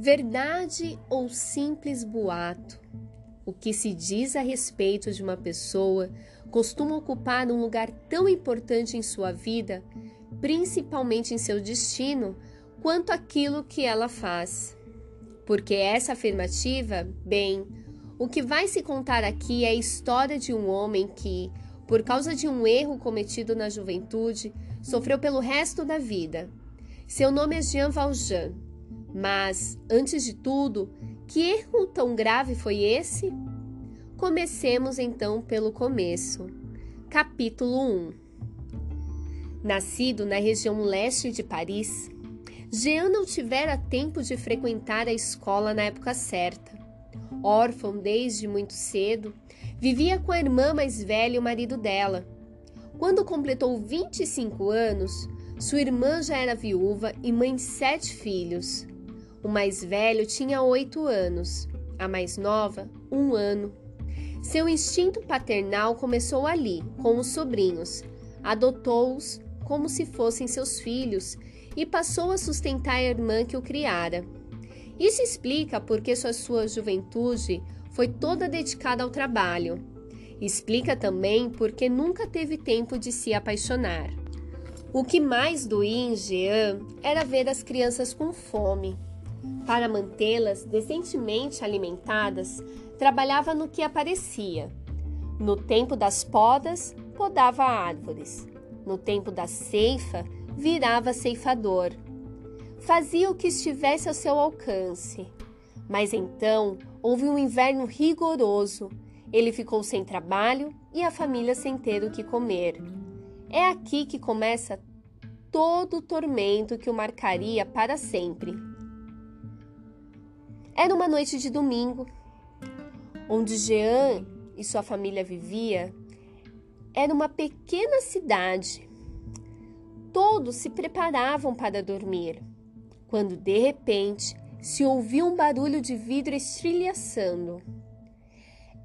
Verdade ou simples boato? O que se diz a respeito de uma pessoa costuma ocupar um lugar tão importante em sua vida, principalmente em seu destino, quanto aquilo que ela faz. Porque essa afirmativa, bem, o que vai se contar aqui é a história de um homem que, por causa de um erro cometido na juventude, sofreu pelo resto da vida. Seu nome é Jean Valjean. Mas, antes de tudo, que erro tão grave foi esse? Comecemos então pelo começo. Capítulo 1 Nascido na região leste de Paris, Jean não tivera tempo de frequentar a escola na época certa. Órfão desde muito cedo, vivia com a irmã mais velha e o marido dela. Quando completou 25 anos, sua irmã já era viúva e mãe de sete filhos. O mais velho tinha oito anos, a mais nova, um ano. Seu instinto paternal começou ali, com os sobrinhos. Adotou-os como se fossem seus filhos e passou a sustentar a irmã que o criara. Isso explica porque sua, sua juventude foi toda dedicada ao trabalho. Explica também porque nunca teve tempo de se apaixonar. O que mais doía em Jean era ver as crianças com fome. Para mantê-las decentemente alimentadas, trabalhava no que aparecia. No tempo das podas, podava árvores. No tempo da ceifa, virava ceifador. Fazia o que estivesse ao seu alcance. Mas então houve um inverno rigoroso. Ele ficou sem trabalho e a família sem ter o que comer. É aqui que começa todo o tormento que o marcaria para sempre. Era uma noite de domingo, onde Jean e sua família vivia. Era uma pequena cidade Todos se preparavam para dormir, quando de repente se ouviu um barulho de vidro estrilhaçando.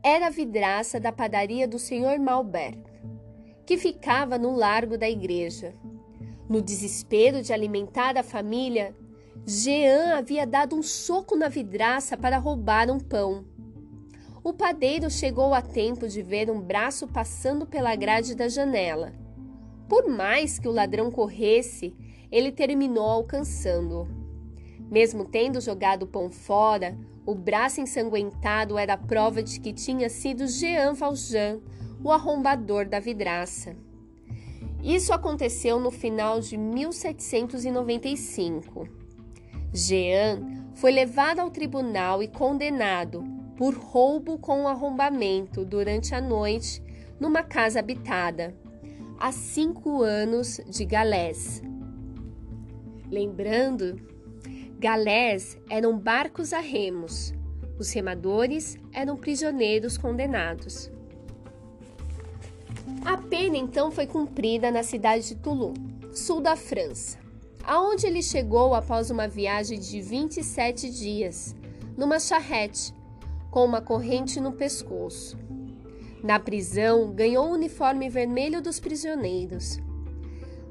Era a vidraça da padaria do Sr. Malbert, que ficava no largo da igreja. No desespero de alimentar a família, Jean havia dado um soco na vidraça para roubar um pão. O padeiro chegou a tempo de ver um braço passando pela grade da janela por mais que o ladrão corresse, ele terminou alcançando-o. Mesmo tendo jogado o pão fora, o braço ensanguentado era prova de que tinha sido Jean Valjean, o arrombador da vidraça. Isso aconteceu no final de 1795. Jean foi levado ao tribunal e condenado por roubo com arrombamento durante a noite numa casa habitada a cinco anos de galés. Lembrando, galés eram barcos a remos, os remadores eram prisioneiros condenados. A pena então foi cumprida na cidade de Toulon, sul da França, aonde ele chegou após uma viagem de 27 dias, numa charrete, com uma corrente no pescoço. Na prisão, ganhou o uniforme vermelho dos prisioneiros.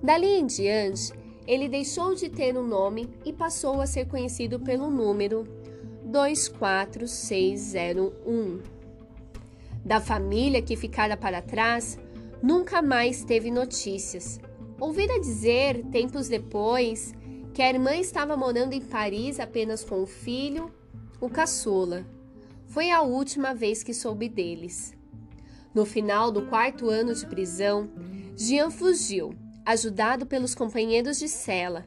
Dali em diante, ele deixou de ter um nome e passou a ser conhecido pelo número 24601. Da família que ficara para trás, nunca mais teve notícias. Ouvira dizer, tempos depois, que a irmã estava morando em Paris apenas com o filho, o caçula. Foi a última vez que soube deles. No final do quarto ano de prisão, Jean fugiu, ajudado pelos companheiros de cela.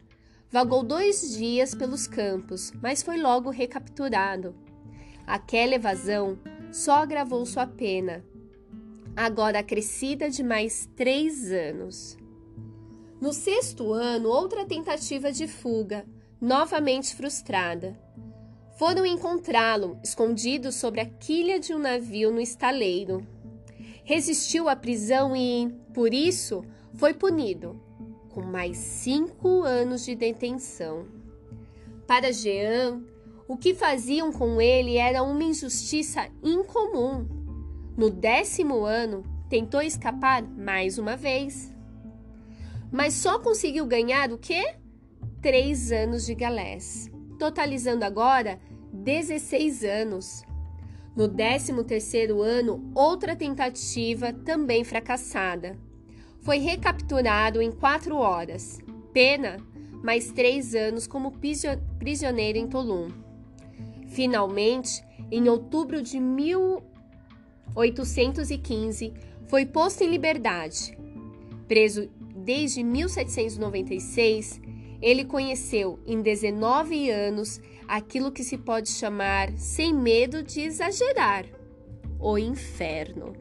Vagou dois dias pelos campos, mas foi logo recapturado. Aquela evasão só agravou sua pena, agora acrescida de mais três anos. No sexto ano, outra tentativa de fuga, novamente frustrada. Foram encontrá-lo escondido sobre a quilha de um navio no estaleiro resistiu à prisão e, por isso, foi punido com mais cinco anos de detenção. Para Jean, o que faziam com ele era uma injustiça incomum. No décimo ano, tentou escapar mais uma vez. Mas só conseguiu ganhar o quê? Três anos de galés. totalizando agora 16 anos. No 13º ano, outra tentativa, também fracassada. Foi recapturado em quatro horas. Pena, mais três anos como prisioneiro em Tolum. Finalmente, em outubro de 1815, foi posto em liberdade. Preso desde 1796, ele conheceu em 19 anos aquilo que se pode chamar, sem medo de exagerar, o inferno.